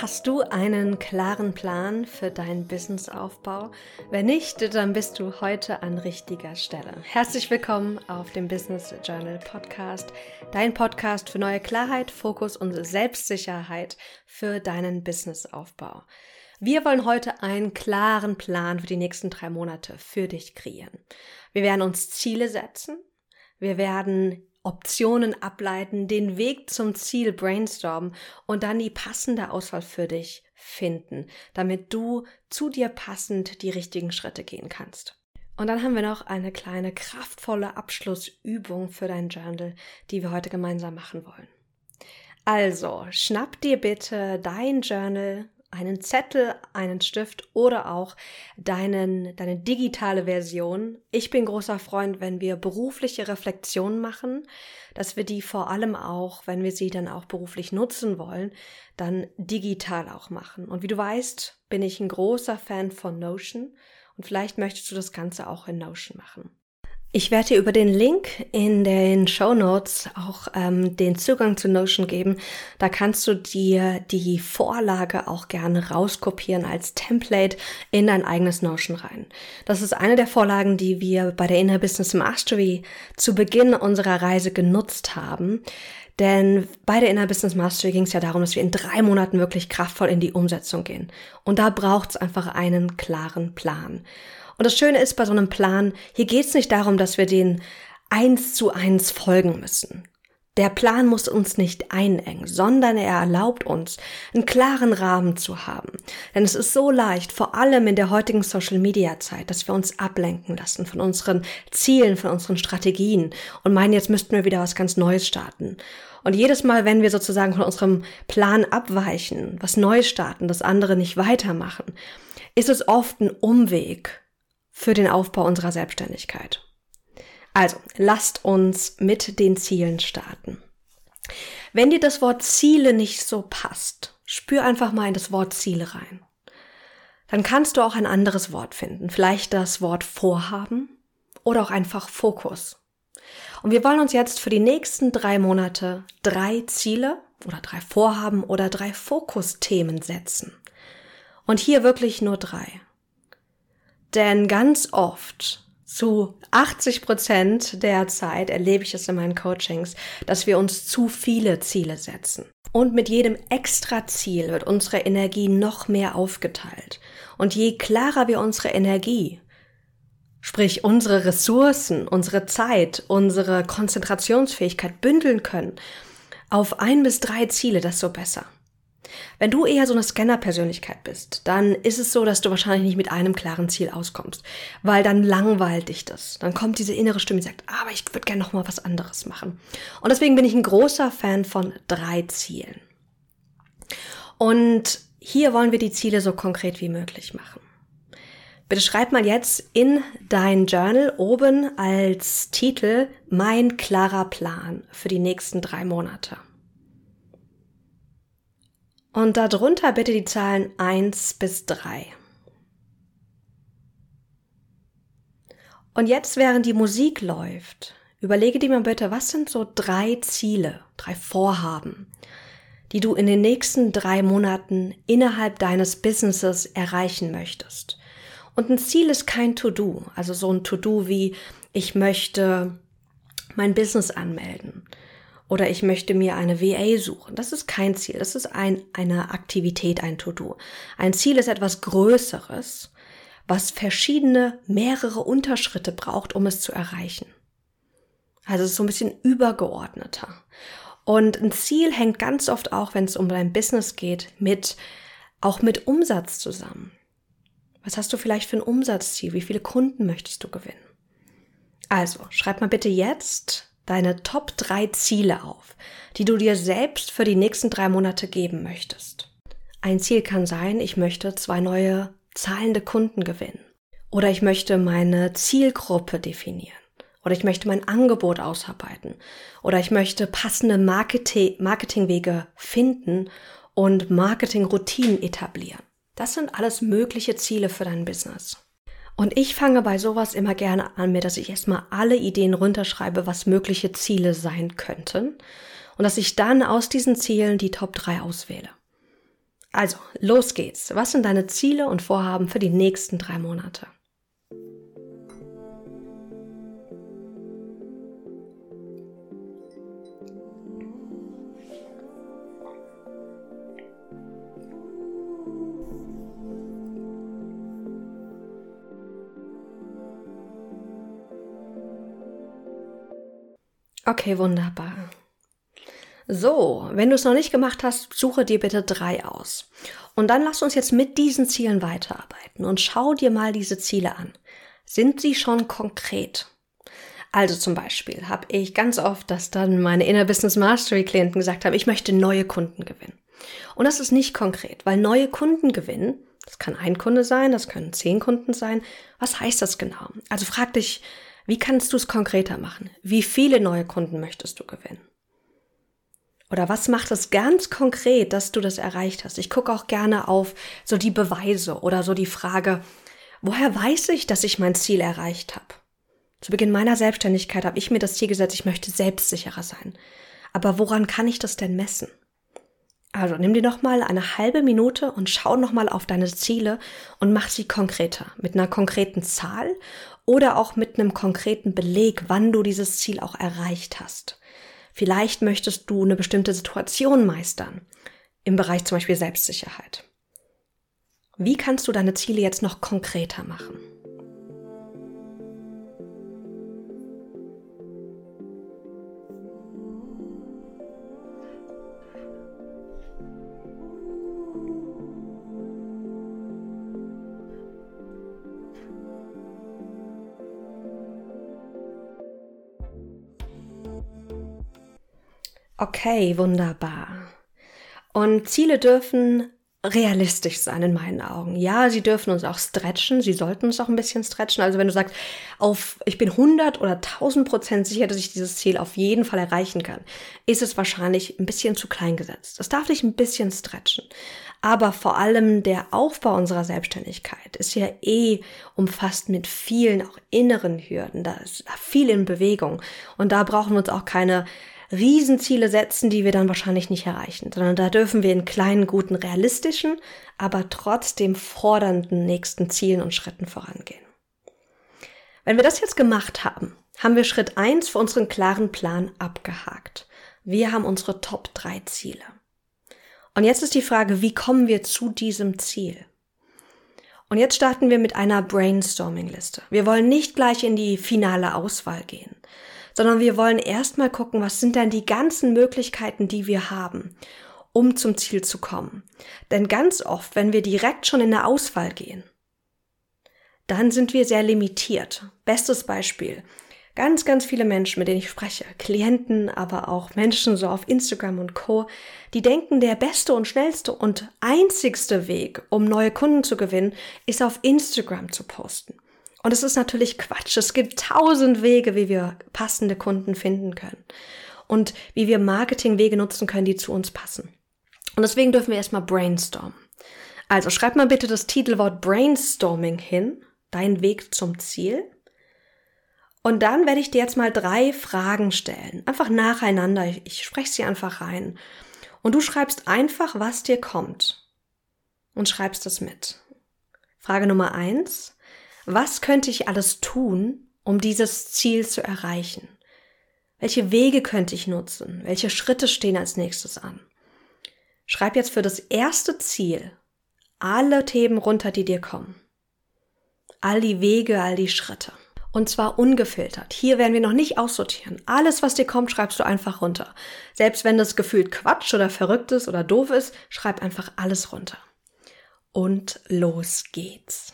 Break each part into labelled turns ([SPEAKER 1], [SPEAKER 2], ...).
[SPEAKER 1] Hast du einen klaren Plan für deinen Businessaufbau? Wenn nicht, dann bist du heute an richtiger Stelle. Herzlich willkommen auf dem Business Journal Podcast, dein Podcast für neue Klarheit, Fokus und Selbstsicherheit für deinen Businessaufbau. Wir wollen heute einen klaren Plan für die nächsten drei Monate für dich kreieren. Wir werden uns Ziele setzen. Wir werden Optionen ableiten, den Weg zum Ziel brainstormen und dann die passende Auswahl für dich finden, damit du zu dir passend die richtigen Schritte gehen kannst. Und dann haben wir noch eine kleine kraftvolle Abschlussübung für dein Journal, die wir heute gemeinsam machen wollen. Also, schnapp dir bitte dein Journal einen Zettel, einen Stift oder auch deinen, deine digitale Version. Ich bin großer Freund, wenn wir berufliche Reflexionen machen, dass wir die vor allem auch, wenn wir sie dann auch beruflich nutzen wollen, dann digital auch machen. Und wie du weißt, bin ich ein großer Fan von Notion und vielleicht möchtest du das Ganze auch in Notion machen. Ich werde dir über den Link in den Show Notes auch ähm, den Zugang zu Notion geben. Da kannst du dir die Vorlage auch gerne rauskopieren als Template in dein eigenes Notion rein. Das ist eine der Vorlagen, die wir bei der Inner Business Mastery zu Beginn unserer Reise genutzt haben. Denn bei der Inner Business Mastery ging es ja darum, dass wir in drei Monaten wirklich kraftvoll in die Umsetzung gehen. Und da braucht es einfach einen klaren Plan. Und das Schöne ist bei so einem Plan, hier geht es nicht darum, dass wir den eins zu eins folgen müssen. Der Plan muss uns nicht einengen, sondern er erlaubt uns, einen klaren Rahmen zu haben. Denn es ist so leicht, vor allem in der heutigen Social-Media-Zeit, dass wir uns ablenken lassen von unseren Zielen, von unseren Strategien und meinen, jetzt müssten wir wieder was ganz Neues starten. Und jedes Mal, wenn wir sozusagen von unserem Plan abweichen, was Neues starten, das andere nicht weitermachen, ist es oft ein Umweg für den Aufbau unserer Selbstständigkeit. Also, lasst uns mit den Zielen starten. Wenn dir das Wort Ziele nicht so passt, spür einfach mal in das Wort Ziele rein. Dann kannst du auch ein anderes Wort finden, vielleicht das Wort Vorhaben oder auch einfach Fokus. Und wir wollen uns jetzt für die nächsten drei Monate drei Ziele oder drei Vorhaben oder drei Fokusthemen setzen. Und hier wirklich nur drei. Denn ganz oft, zu 80 Prozent der Zeit erlebe ich es in meinen Coachings, dass wir uns zu viele Ziele setzen. Und mit jedem extra Ziel wird unsere Energie noch mehr aufgeteilt. Und je klarer wir unsere Energie, sprich unsere Ressourcen, unsere Zeit, unsere Konzentrationsfähigkeit bündeln können, auf ein bis drei Ziele, desto besser. Wenn du eher so eine Scanner-Persönlichkeit bist, dann ist es so, dass du wahrscheinlich nicht mit einem klaren Ziel auskommst, weil dann langweilt dich das. Dann kommt diese innere Stimme, die sagt, aber ich würde gerne noch mal was anderes machen. Und deswegen bin ich ein großer Fan von drei Zielen. Und hier wollen wir die Ziele so konkret wie möglich machen. Bitte schreib mal jetzt in dein Journal oben als Titel Mein klarer Plan für die nächsten drei Monate. Und darunter bitte die Zahlen 1 bis 3. Und jetzt, während die Musik läuft, überlege dir mal bitte, was sind so drei Ziele, drei Vorhaben, die du in den nächsten drei Monaten innerhalb deines Businesses erreichen möchtest. Und ein Ziel ist kein To-Do, also so ein To-Do wie ich möchte mein Business anmelden oder ich möchte mir eine VA suchen. Das ist kein Ziel. Das ist ein, eine Aktivität, ein To-Do. Ein Ziel ist etwas Größeres, was verschiedene, mehrere Unterschritte braucht, um es zu erreichen. Also es ist so ein bisschen übergeordneter. Und ein Ziel hängt ganz oft auch, wenn es um dein Business geht, mit, auch mit Umsatz zusammen. Was hast du vielleicht für ein Umsatzziel? Wie viele Kunden möchtest du gewinnen? Also, schreib mal bitte jetzt deine Top 3 Ziele auf, die du dir selbst für die nächsten drei Monate geben möchtest. Ein Ziel kann sein, ich möchte zwei neue zahlende Kunden gewinnen. Oder ich möchte meine Zielgruppe definieren. Oder ich möchte mein Angebot ausarbeiten. Oder ich möchte passende Marketing Marketingwege finden und Marketingroutinen etablieren. Das sind alles mögliche Ziele für dein Business. Und ich fange bei sowas immer gerne an, mir, dass ich erstmal alle Ideen runterschreibe, was mögliche Ziele sein könnten. Und dass ich dann aus diesen Zielen die Top 3 auswähle. Also, los geht's. Was sind deine Ziele und Vorhaben für die nächsten drei Monate? Okay, wunderbar. So, wenn du es noch nicht gemacht hast, suche dir bitte drei aus. Und dann lass uns jetzt mit diesen Zielen weiterarbeiten und schau dir mal diese Ziele an. Sind sie schon konkret? Also zum Beispiel habe ich ganz oft, dass dann meine Inner Business Mastery Klienten gesagt haben, ich möchte neue Kunden gewinnen. Und das ist nicht konkret, weil neue Kunden gewinnen, das kann ein Kunde sein, das können zehn Kunden sein. Was heißt das genau? Also frag dich, wie kannst du es konkreter machen? Wie viele neue Kunden möchtest du gewinnen? Oder was macht es ganz konkret, dass du das erreicht hast? Ich gucke auch gerne auf so die Beweise oder so die Frage, woher weiß ich, dass ich mein Ziel erreicht habe? Zu Beginn meiner Selbstständigkeit habe ich mir das Ziel gesetzt, ich möchte selbstsicherer sein. Aber woran kann ich das denn messen? Also nimm dir nochmal eine halbe Minute und schau nochmal auf deine Ziele und mach sie konkreter, mit einer konkreten Zahl oder auch mit einem konkreten Beleg, wann du dieses Ziel auch erreicht hast. Vielleicht möchtest du eine bestimmte Situation meistern, im Bereich zum Beispiel Selbstsicherheit. Wie kannst du deine Ziele jetzt noch konkreter machen? Okay, wunderbar. Und Ziele dürfen realistisch sein in meinen Augen. Ja, sie dürfen uns auch stretchen, sie sollten uns auch ein bisschen stretchen. Also wenn du sagst, auf, ich bin 100 oder 1000 Prozent sicher, dass ich dieses Ziel auf jeden Fall erreichen kann, ist es wahrscheinlich ein bisschen zu klein gesetzt. Das darf dich ein bisschen stretchen. Aber vor allem der Aufbau unserer Selbstständigkeit ist ja eh umfasst mit vielen auch inneren Hürden. Da ist viel in Bewegung. Und da brauchen wir uns auch keine Riesenziele setzen, die wir dann wahrscheinlich nicht erreichen, sondern da dürfen wir in kleinen, guten, realistischen, aber trotzdem fordernden nächsten Zielen und Schritten vorangehen. Wenn wir das jetzt gemacht haben, haben wir Schritt eins für unseren klaren Plan abgehakt. Wir haben unsere Top drei Ziele. Und jetzt ist die Frage, wie kommen wir zu diesem Ziel? Und jetzt starten wir mit einer Brainstorming-Liste. Wir wollen nicht gleich in die finale Auswahl gehen, sondern wir wollen erstmal gucken, was sind denn die ganzen Möglichkeiten, die wir haben, um zum Ziel zu kommen. Denn ganz oft, wenn wir direkt schon in der Auswahl gehen, dann sind wir sehr limitiert. Bestes Beispiel. Ganz, ganz viele Menschen, mit denen ich spreche, Klienten, aber auch Menschen so auf Instagram und Co., die denken, der beste und schnellste und einzigste Weg, um neue Kunden zu gewinnen, ist auf Instagram zu posten. Und es ist natürlich Quatsch. Es gibt tausend Wege, wie wir passende Kunden finden können. Und wie wir Marketingwege nutzen können, die zu uns passen. Und deswegen dürfen wir erstmal brainstormen. Also schreib mal bitte das Titelwort Brainstorming hin, dein Weg zum Ziel. Und dann werde ich dir jetzt mal drei Fragen stellen. Einfach nacheinander. Ich, spreche sie einfach rein. Und du schreibst einfach, was dir kommt. Und schreibst das mit. Frage Nummer eins. Was könnte ich alles tun, um dieses Ziel zu erreichen? Welche Wege könnte ich nutzen? Welche Schritte stehen als nächstes an? Schreib jetzt für das erste Ziel alle Themen runter, die dir kommen. All die Wege, all die Schritte. Und zwar ungefiltert. Hier werden wir noch nicht aussortieren. Alles, was dir kommt, schreibst du einfach runter. Selbst wenn das gefühlt Quatsch oder verrückt ist oder doof ist, schreib einfach alles runter. Und los geht's.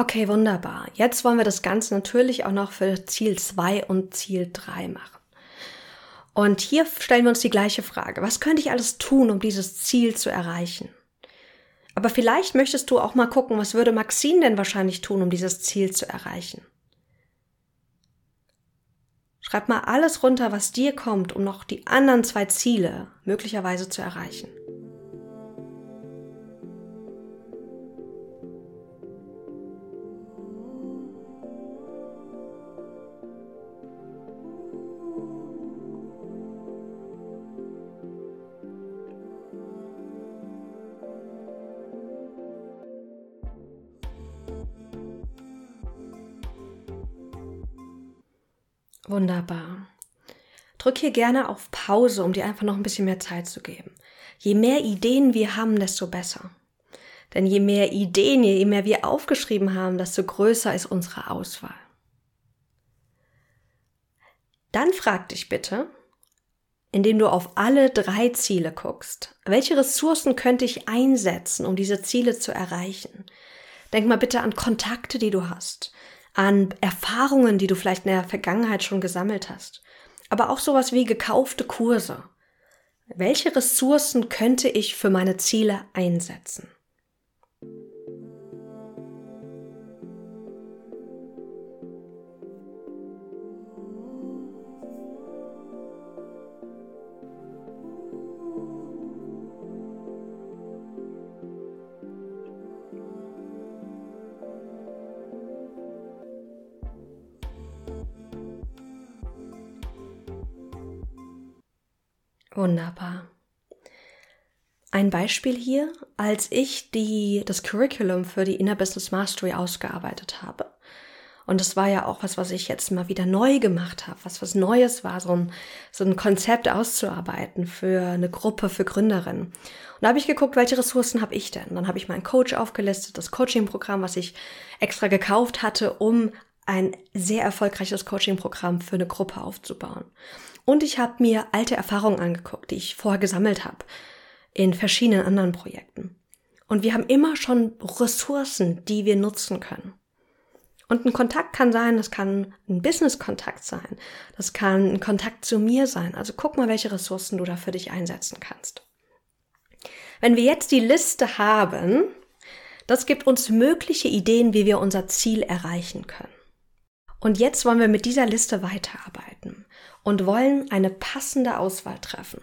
[SPEAKER 1] Okay, wunderbar. Jetzt wollen wir das Ganze natürlich auch noch für Ziel 2 und Ziel 3 machen. Und hier stellen wir uns die gleiche Frage. Was könnte ich alles tun, um dieses Ziel zu erreichen? Aber vielleicht möchtest du auch mal gucken, was würde Maxine denn wahrscheinlich tun, um dieses Ziel zu erreichen? Schreib mal alles runter, was dir kommt, um noch die anderen zwei Ziele möglicherweise zu erreichen. Wunderbar. Drück hier gerne auf Pause, um dir einfach noch ein bisschen mehr Zeit zu geben. Je mehr Ideen wir haben, desto besser. Denn je mehr Ideen, je mehr wir aufgeschrieben haben, desto größer ist unsere Auswahl. Dann frag dich bitte, indem du auf alle drei Ziele guckst, welche Ressourcen könnte ich einsetzen, um diese Ziele zu erreichen? Denk mal bitte an Kontakte, die du hast, an Erfahrungen, die du vielleicht in der Vergangenheit schon gesammelt hast, aber auch sowas wie gekaufte Kurse. Welche Ressourcen könnte ich für meine Ziele einsetzen? Wunderbar. Ein Beispiel hier, als ich die, das Curriculum für die Inner Business Mastery ausgearbeitet habe. Und das war ja auch was, was ich jetzt mal wieder neu gemacht habe, was was Neues war, so ein, so ein Konzept auszuarbeiten für eine Gruppe, für Gründerinnen. Und da habe ich geguckt, welche Ressourcen habe ich denn? Dann habe ich meinen Coach aufgelistet, das Coaching-Programm, was ich extra gekauft hatte, um ein sehr erfolgreiches Coaching-Programm für eine Gruppe aufzubauen. Und ich habe mir alte Erfahrungen angeguckt, die ich vorher gesammelt habe in verschiedenen anderen Projekten. Und wir haben immer schon Ressourcen, die wir nutzen können. Und ein Kontakt kann sein, das kann ein Business-Kontakt sein, das kann ein Kontakt zu mir sein. Also guck mal, welche Ressourcen du da für dich einsetzen kannst. Wenn wir jetzt die Liste haben, das gibt uns mögliche Ideen, wie wir unser Ziel erreichen können. Und jetzt wollen wir mit dieser Liste weiterarbeiten und wollen eine passende Auswahl treffen.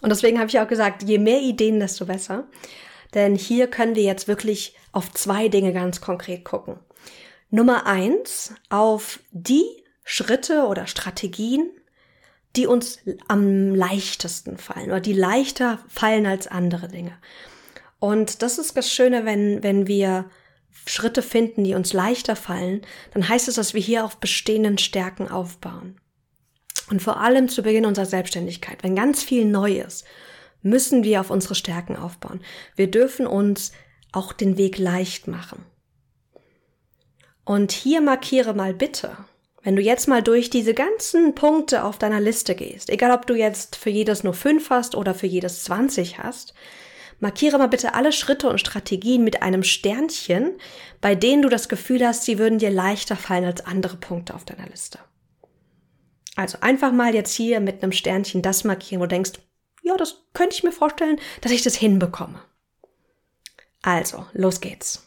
[SPEAKER 1] Und deswegen habe ich auch gesagt, je mehr Ideen, desto besser. Denn hier können wir jetzt wirklich auf zwei Dinge ganz konkret gucken. Nummer eins, auf die Schritte oder Strategien, die uns am leichtesten fallen oder die leichter fallen als andere Dinge. Und das ist das Schöne, wenn, wenn wir Schritte finden, die uns leichter fallen, dann heißt es, dass wir hier auf bestehenden Stärken aufbauen. Und vor allem zu Beginn unserer Selbstständigkeit, wenn ganz viel neu ist, müssen wir auf unsere Stärken aufbauen. Wir dürfen uns auch den Weg leicht machen. Und hier markiere mal bitte, wenn du jetzt mal durch diese ganzen Punkte auf deiner Liste gehst, egal ob du jetzt für jedes nur fünf hast oder für jedes 20 hast, markiere mal bitte alle Schritte und Strategien mit einem Sternchen, bei denen du das Gefühl hast, sie würden dir leichter fallen als andere Punkte auf deiner Liste. Also einfach mal jetzt hier mit einem Sternchen das markieren, wo du denkst, ja, das könnte ich mir vorstellen, dass ich das hinbekomme. Also, los geht's.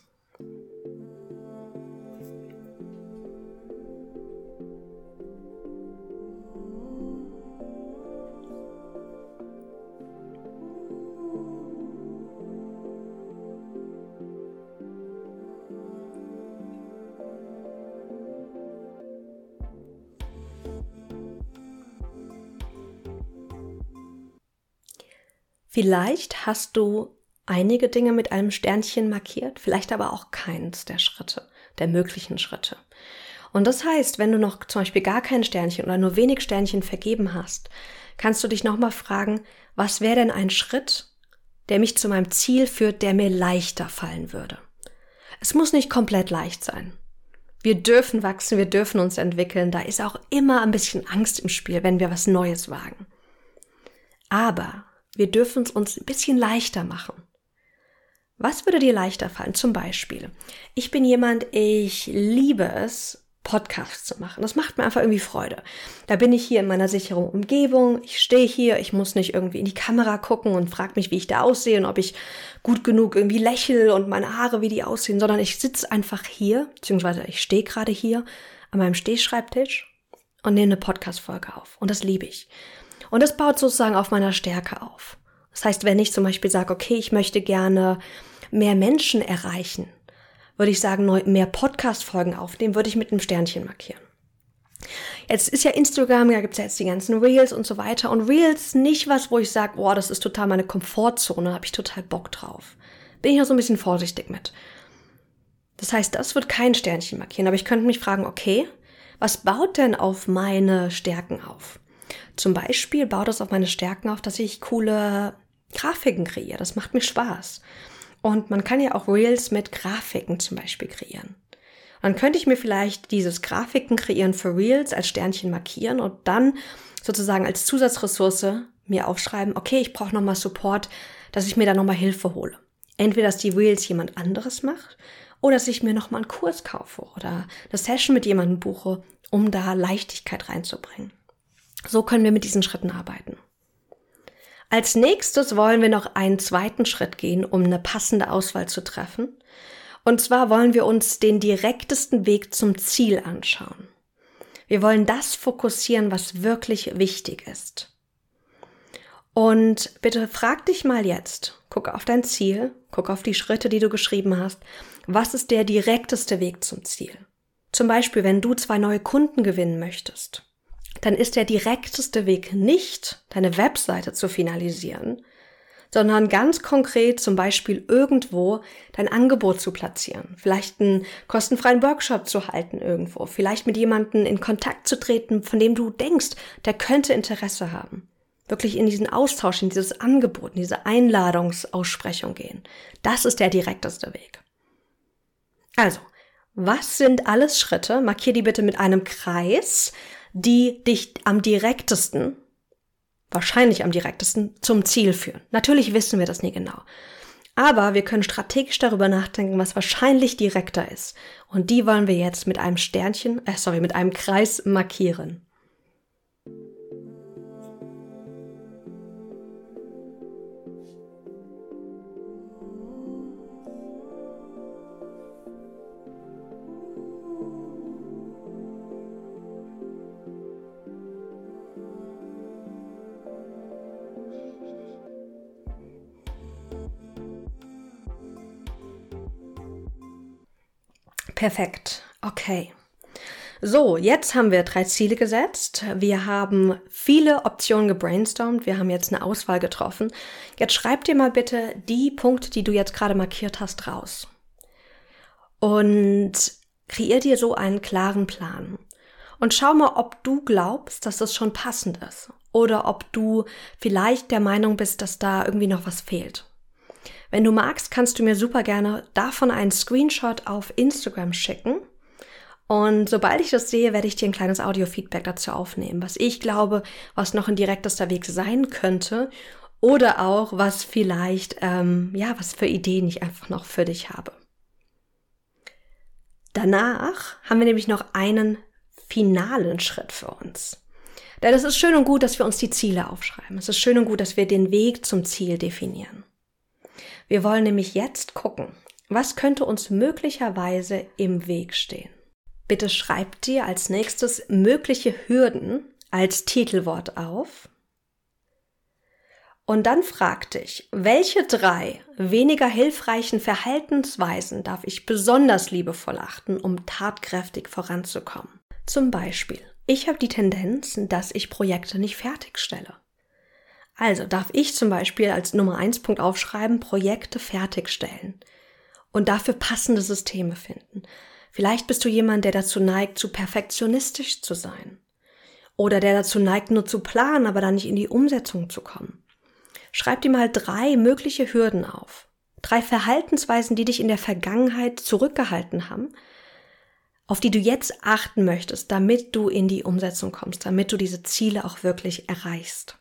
[SPEAKER 1] Vielleicht hast du einige Dinge mit einem Sternchen markiert, vielleicht aber auch keins der Schritte, der möglichen Schritte. Und das heißt, wenn du noch zum Beispiel gar kein Sternchen oder nur wenig Sternchen vergeben hast, kannst du dich nochmal fragen, was wäre denn ein Schritt, der mich zu meinem Ziel führt, der mir leichter fallen würde. Es muss nicht komplett leicht sein. Wir dürfen wachsen, wir dürfen uns entwickeln. Da ist auch immer ein bisschen Angst im Spiel, wenn wir was Neues wagen. Aber wir dürfen es uns ein bisschen leichter machen. Was würde dir leichter fallen? Zum Beispiel, ich bin jemand, ich liebe es, Podcasts zu machen. Das macht mir einfach irgendwie Freude. Da bin ich hier in meiner sicheren Umgebung. Ich stehe hier, ich muss nicht irgendwie in die Kamera gucken und frage mich, wie ich da aussehe und ob ich gut genug irgendwie lächle und meine Haare, wie die aussehen, sondern ich sitze einfach hier, beziehungsweise ich stehe gerade hier an meinem Stehschreibtisch und nehme eine Podcast-Folge auf. Und das liebe ich. Und das baut sozusagen auf meiner Stärke auf. Das heißt, wenn ich zum Beispiel sage, okay, ich möchte gerne mehr Menschen erreichen, würde ich sagen, mehr Podcast-Folgen aufnehmen, würde ich mit einem Sternchen markieren. Jetzt ist ja Instagram, da gibt's ja jetzt die ganzen Reels und so weiter. Und Reels nicht was, wo ich sage, boah, das ist total meine Komfortzone, habe ich total Bock drauf. Bin ich noch so ein bisschen vorsichtig mit. Das heißt, das wird kein Sternchen markieren, aber ich könnte mich fragen, okay, was baut denn auf meine Stärken auf? Zum Beispiel baut es auf meine Stärken auf, dass ich coole Grafiken kreiere. Das macht mir Spaß. Und man kann ja auch Reels mit Grafiken zum Beispiel kreieren. Dann könnte ich mir vielleicht dieses Grafiken kreieren für Reels als Sternchen markieren und dann sozusagen als Zusatzressource mir aufschreiben, okay, ich brauche nochmal Support, dass ich mir da nochmal Hilfe hole. Entweder, dass die Reels jemand anderes macht oder dass ich mir nochmal einen Kurs kaufe oder eine Session mit jemandem buche, um da Leichtigkeit reinzubringen. So können wir mit diesen Schritten arbeiten. Als nächstes wollen wir noch einen zweiten Schritt gehen, um eine passende Auswahl zu treffen. Und zwar wollen wir uns den direktesten Weg zum Ziel anschauen. Wir wollen das fokussieren, was wirklich wichtig ist. Und bitte frag dich mal jetzt, guck auf dein Ziel, guck auf die Schritte, die du geschrieben hast, was ist der direkteste Weg zum Ziel? Zum Beispiel, wenn du zwei neue Kunden gewinnen möchtest dann ist der direkteste Weg nicht, deine Webseite zu finalisieren, sondern ganz konkret zum Beispiel irgendwo dein Angebot zu platzieren, vielleicht einen kostenfreien Workshop zu halten irgendwo, vielleicht mit jemandem in Kontakt zu treten, von dem du denkst, der könnte Interesse haben. Wirklich in diesen Austausch, in dieses Angebot, in diese Einladungsaussprechung gehen. Das ist der direkteste Weg. Also, was sind alles Schritte? Markier die bitte mit einem Kreis die dich am direktesten, wahrscheinlich am direktesten, zum Ziel führen. Natürlich wissen wir das nie genau. Aber wir können strategisch darüber nachdenken, was wahrscheinlich direkter ist. Und die wollen wir jetzt mit einem Sternchen, äh, sorry, mit einem Kreis markieren. Perfekt. Okay. So, jetzt haben wir drei Ziele gesetzt. Wir haben viele Optionen gebrainstormt. Wir haben jetzt eine Auswahl getroffen. Jetzt schreib dir mal bitte die Punkte, die du jetzt gerade markiert hast, raus. Und kreier dir so einen klaren Plan. Und schau mal, ob du glaubst, dass das schon passend ist. Oder ob du vielleicht der Meinung bist, dass da irgendwie noch was fehlt. Wenn du magst, kannst du mir super gerne davon einen Screenshot auf Instagram schicken. Und sobald ich das sehe, werde ich dir ein kleines Audio-Feedback dazu aufnehmen, was ich glaube, was noch ein direktester Weg sein könnte oder auch was vielleicht, ähm, ja, was für Ideen ich einfach noch für dich habe. Danach haben wir nämlich noch einen finalen Schritt für uns. Denn es ist schön und gut, dass wir uns die Ziele aufschreiben. Es ist schön und gut, dass wir den Weg zum Ziel definieren. Wir wollen nämlich jetzt gucken, was könnte uns möglicherweise im Weg stehen. Bitte schreib dir als nächstes mögliche Hürden als Titelwort auf. Und dann frag dich, welche drei weniger hilfreichen Verhaltensweisen darf ich besonders liebevoll achten, um tatkräftig voranzukommen? Zum Beispiel, ich habe die Tendenz, dass ich Projekte nicht fertigstelle. Also darf ich zum Beispiel als Nummer eins Punkt aufschreiben, Projekte fertigstellen und dafür passende Systeme finden. Vielleicht bist du jemand, der dazu neigt, zu perfektionistisch zu sein. Oder der dazu neigt, nur zu planen, aber dann nicht in die Umsetzung zu kommen. Schreib dir mal drei mögliche Hürden auf. Drei Verhaltensweisen, die dich in der Vergangenheit zurückgehalten haben, auf die du jetzt achten möchtest, damit du in die Umsetzung kommst, damit du diese Ziele auch wirklich erreichst.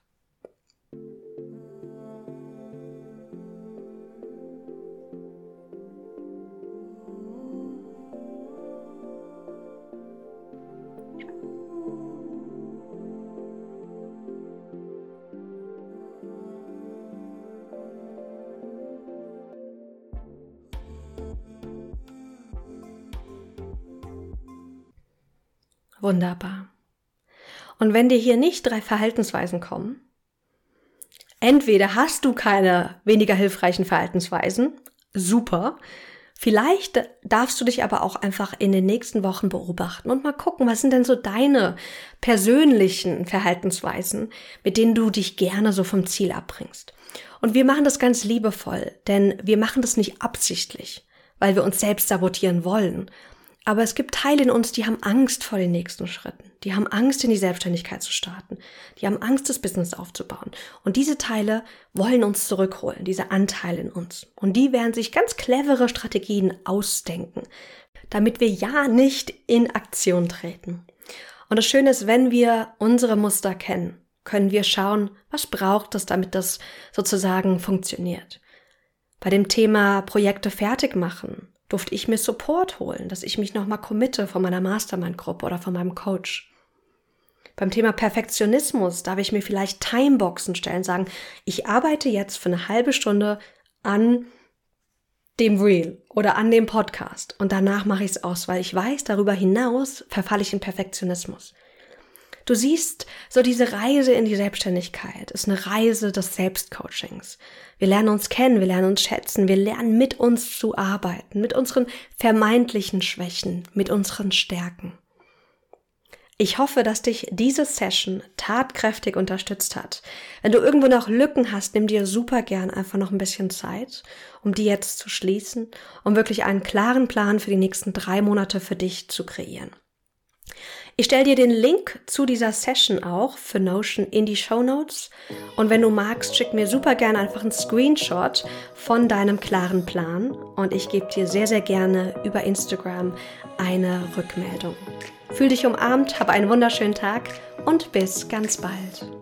[SPEAKER 1] Wunderbar. Und wenn dir hier nicht drei Verhaltensweisen kommen, entweder hast du keine weniger hilfreichen Verhaltensweisen, super, Vielleicht darfst du dich aber auch einfach in den nächsten Wochen beobachten und mal gucken, was sind denn so deine persönlichen Verhaltensweisen, mit denen du dich gerne so vom Ziel abbringst. Und wir machen das ganz liebevoll, denn wir machen das nicht absichtlich, weil wir uns selbst sabotieren wollen, aber es gibt Teile in uns, die haben Angst vor den nächsten Schritten. Die haben Angst, in die Selbstständigkeit zu starten. Die haben Angst, das Business aufzubauen. Und diese Teile wollen uns zurückholen, diese Anteile in uns. Und die werden sich ganz clevere Strategien ausdenken, damit wir ja nicht in Aktion treten. Und das Schöne ist, wenn wir unsere Muster kennen, können wir schauen, was braucht es, damit das sozusagen funktioniert. Bei dem Thema Projekte fertig machen durfte ich mir Support holen, dass ich mich nochmal committe von meiner Mastermind-Gruppe oder von meinem Coach. Beim Thema Perfektionismus darf ich mir vielleicht Timeboxen stellen, sagen, ich arbeite jetzt für eine halbe Stunde an dem Reel oder an dem Podcast und danach mache ich es aus, weil ich weiß, darüber hinaus verfalle ich in Perfektionismus. Du siehst, so diese Reise in die Selbstständigkeit ist eine Reise des Selbstcoachings. Wir lernen uns kennen, wir lernen uns schätzen, wir lernen mit uns zu arbeiten, mit unseren vermeintlichen Schwächen, mit unseren Stärken. Ich hoffe, dass dich diese Session tatkräftig unterstützt hat. Wenn du irgendwo noch Lücken hast, nimm dir super gern einfach noch ein bisschen Zeit, um die jetzt zu schließen, um wirklich einen klaren Plan für die nächsten drei Monate für dich zu kreieren. Ich stelle dir den Link zu dieser Session auch für Notion in die Show Notes. Und wenn du magst, schick mir super gerne einfach einen Screenshot von deinem klaren Plan und ich gebe dir sehr, sehr gerne über Instagram eine Rückmeldung. Fühl dich umarmt, hab einen wunderschönen Tag und bis ganz bald.